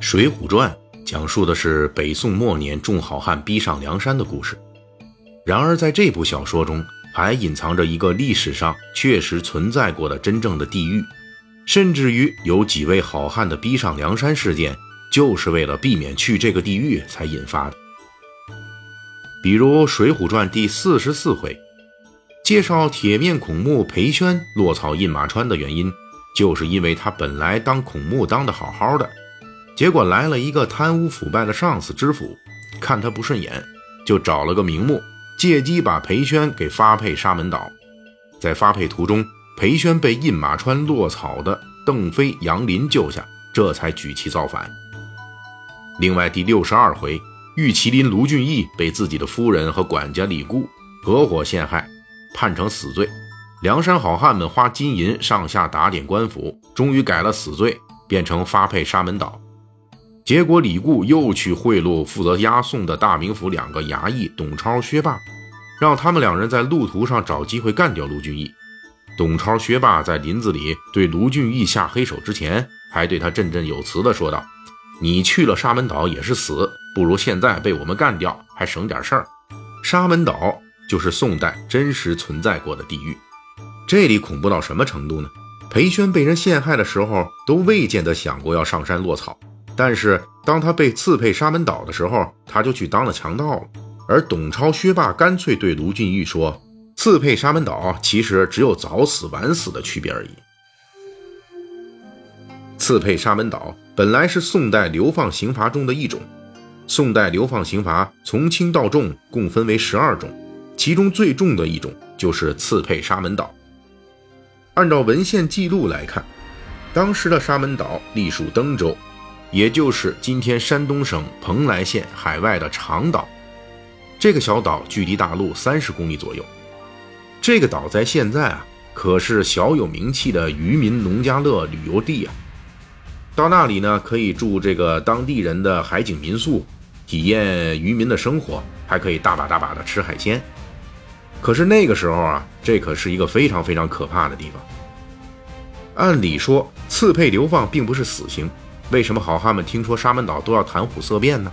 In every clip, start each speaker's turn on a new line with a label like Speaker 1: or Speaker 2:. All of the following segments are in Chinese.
Speaker 1: 《水浒传》讲述的是北宋末年众好汉逼上梁山的故事。然而，在这部小说中，还隐藏着一个历史上确实存在过的真正的地狱，甚至于有几位好汉的逼上梁山事件，就是为了避免去这个地狱才引发的。比如《水浒传》第四十四回，介绍铁面孔目裴宣落草印马川的原因，就是因为他本来当孔目当的好好的。结果来了一个贪污腐败的上司知府，看他不顺眼，就找了个名目，借机把裴宣给发配沙门岛。在发配途中，裴宣被印马川落草的邓飞、杨林救下，这才举旗造反。另外，第六十二回，玉麒麟卢俊义被自己的夫人和管家李固合伙陷害，判成死罪。梁山好汉们花金银上下打点官府，终于改了死罪，变成发配沙门岛。结果，李固又去贿赂负责押送的大名府两个衙役董超、薛霸，让他们两人在路途上找机会干掉卢俊义。董超、薛霸在林子里对卢俊义下黑手之前，还对他振振有词地说道：“你去了沙门岛也是死，不如现在被我们干掉，还省点事儿。”沙门岛就是宋代真实存在过的地狱。这里恐怖到什么程度呢？裴宣被人陷害的时候，都未见得想过要上山落草。但是当他被赐配沙门岛的时候，他就去当了强盗了。而董超、薛霸干脆对卢俊义说：“赐配沙门岛其实只有早死晚死的区别而已。”赐配沙门岛本来是宋代流放刑罚中的一种。宋代流放刑罚从轻到重共分为十二种，其中最重的一种就是赐配沙门岛。按照文献记录来看，当时的沙门岛隶属登州。也就是今天山东省蓬莱县海外的长岛，这个小岛距离大陆三十公里左右。这个岛在现在啊，可是小有名气的渔民农家乐旅游地啊。到那里呢，可以住这个当地人的海景民宿，体验渔民的生活，还可以大把大把的吃海鲜。可是那个时候啊，这可是一个非常非常可怕的地方。按理说，刺配流放并不是死刑。为什么好汉们听说沙门岛都要谈虎色变呢？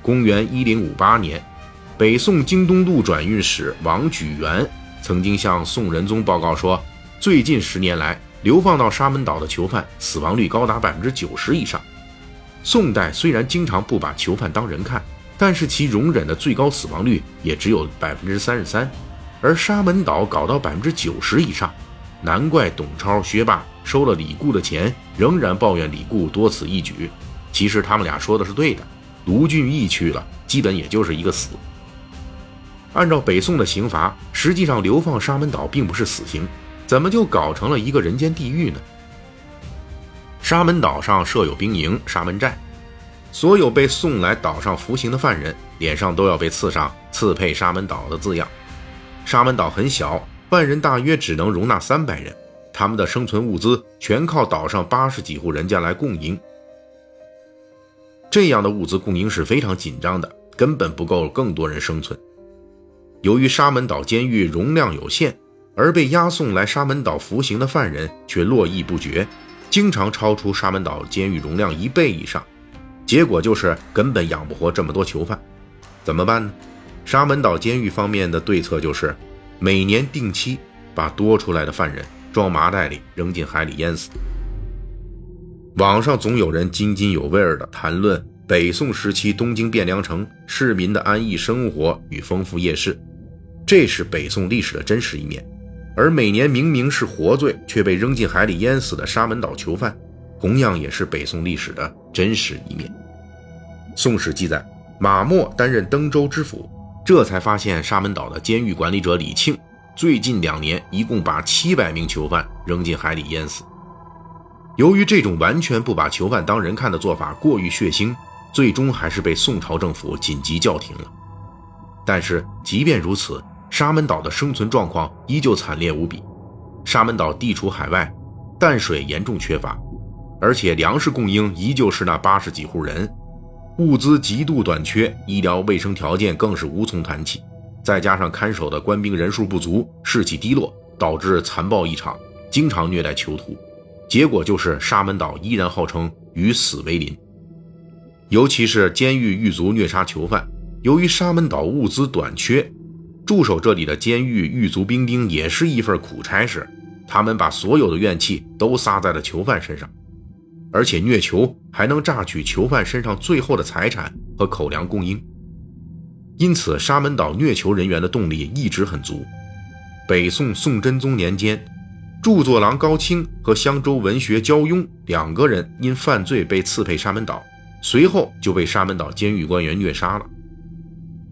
Speaker 1: 公元一零五八年，北宋京东路转运使王举元曾经向宋仁宗报告说，最近十年来，流放到沙门岛的囚犯死亡率高达百分之九十以上。宋代虽然经常不把囚犯当人看，但是其容忍的最高死亡率也只有百分之三十三，而沙门岛搞到百分之九十以上。难怪董超、薛霸收了李固的钱，仍然抱怨李固多此一举。其实他们俩说的是对的，卢俊义去了，基本也就是一个死。按照北宋的刑罚，实际上流放沙门岛并不是死刑，怎么就搞成了一个人间地狱呢？沙门岛上设有兵营、沙门寨，所有被送来岛上服刑的犯人脸上都要被刺上“刺配沙门岛”的字样。沙门岛很小。万人大约只能容纳三百人，他们的生存物资全靠岛上八十几户人家来供应。这样的物资供应是非常紧张的，根本不够更多人生存。由于沙门岛监狱容量有限，而被押送来沙门岛服刑的犯人却络绎不绝，经常超出沙门岛监狱容量一倍以上，结果就是根本养不活这么多囚犯。怎么办呢？沙门岛监狱方面的对策就是。每年定期把多出来的犯人装麻袋里扔进海里淹死。网上总有人津津有味地谈论北宋时期东京汴梁城市民的安逸生活与丰富夜市，这是北宋历史的真实一面。而每年明明是活罪却被扔进海里淹死的沙门岛囚犯，同样也是北宋历史的真实一面。宋史记载，马默担任登州知府。这才发现沙门岛的监狱管理者李庆，最近两年一共把七百名囚犯扔进海里淹死。由于这种完全不把囚犯当人看的做法过于血腥，最终还是被宋朝政府紧急叫停了。但是即便如此，沙门岛的生存状况依旧惨烈无比。沙门岛地处海外，淡水严重缺乏，而且粮食供应依旧是那八十几户人。物资极度短缺，医疗卫生条件更是无从谈起。再加上看守的官兵人数不足，士气低落，导致残暴异常，经常虐待囚徒。结果就是沙门岛依然号称与死为邻。尤其是监狱狱卒虐杀囚犯，由于沙门岛物资短缺，驻守这里的监狱狱卒兵丁也是一份苦差事。他们把所有的怨气都撒在了囚犯身上，而且虐囚还能榨取囚犯身上最后的财产和口粮供应。因此，沙门岛虐囚人员的动力一直很足。北宋宋真宗年间，著作郎高清和襄州文学焦庸两个人因犯罪被赐配沙门岛。随后就被沙门岛监狱官员虐杀了。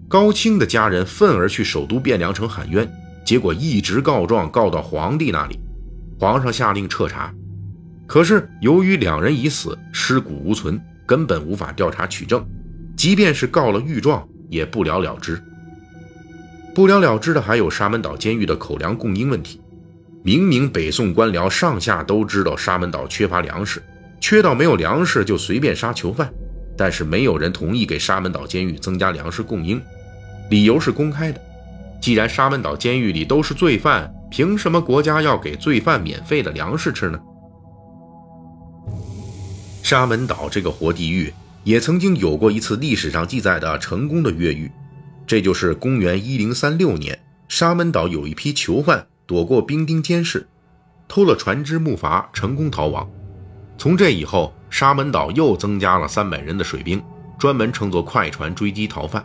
Speaker 1: 高清的家人愤而去首都汴梁城喊冤，结果一直告状告到皇帝那里，皇上下令彻查。可是由于两人已死，尸骨无存，根本无法调查取证，即便是告了御状，也不了了之。不了了之的还有沙门岛监狱的口粮供应问题。明明北宋官僚上下都知道沙门岛缺乏粮食，缺到没有粮食就随便杀囚犯。但是没有人同意给沙门岛监狱增加粮食供应，理由是公开的。既然沙门岛监狱里都是罪犯，凭什么国家要给罪犯免费的粮食吃呢？沙门岛这个活地狱也曾经有过一次历史上记载的成功的越狱，这就是公元一零三六年，沙门岛有一批囚犯躲过兵丁监视，偷了船只木筏，成功逃亡。从这以后。沙门岛又增加了三百人的水兵，专门乘坐快船追击逃犯。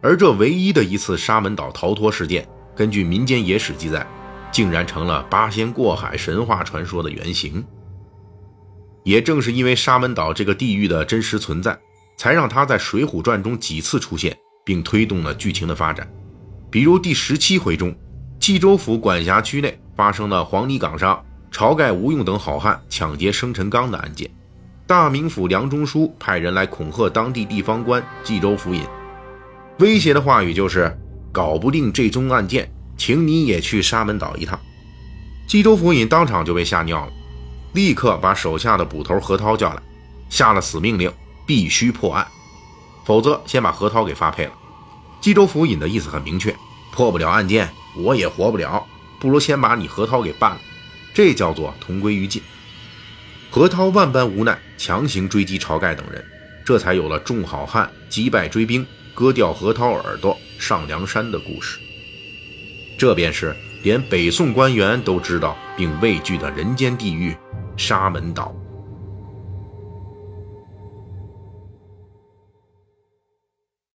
Speaker 1: 而这唯一的一次沙门岛逃脱事件，根据民间野史记载，竟然成了八仙过海神话传说的原型。也正是因为沙门岛这个地域的真实存在，才让他在《水浒传》中几次出现，并推动了剧情的发展。比如第十七回中，冀州府管辖区内发生了黄泥岗上晁盖、吴用等好汉抢劫生辰纲的案件。大名府梁中书派人来恐吓当地地方官冀州府尹，威胁的话语就是搞不定这宗案件，请你也去沙门岛一趟。冀州府尹当场就被吓尿了，立刻把手下的捕头何涛叫来，下了死命令，必须破案，否则先把何涛给发配了。冀州府尹的意思很明确，破不了案件，我也活不了，不如先把你何涛给办了，这叫做同归于尽。何涛万般无奈，强行追击晁盖等人，这才有了众好汉击败追兵、割掉何涛耳朵上梁山的故事。这便是连北宋官员都知道并畏惧的人间地狱——沙门岛。